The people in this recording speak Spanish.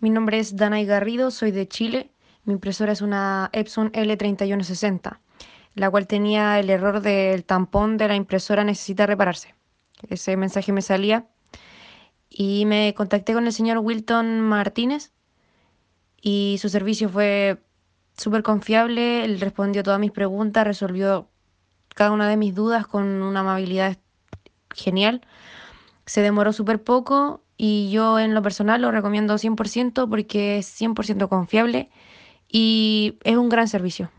Mi nombre es Danay Garrido, soy de Chile. Mi impresora es una Epson L3160, la cual tenía el error del tampón de la impresora necesita repararse. Ese mensaje me salía y me contacté con el señor Wilton Martínez y su servicio fue súper confiable, él respondió todas mis preguntas, resolvió cada una de mis dudas con una amabilidad genial. Se demoró súper poco y yo en lo personal lo recomiendo 100% porque es 100% confiable y es un gran servicio.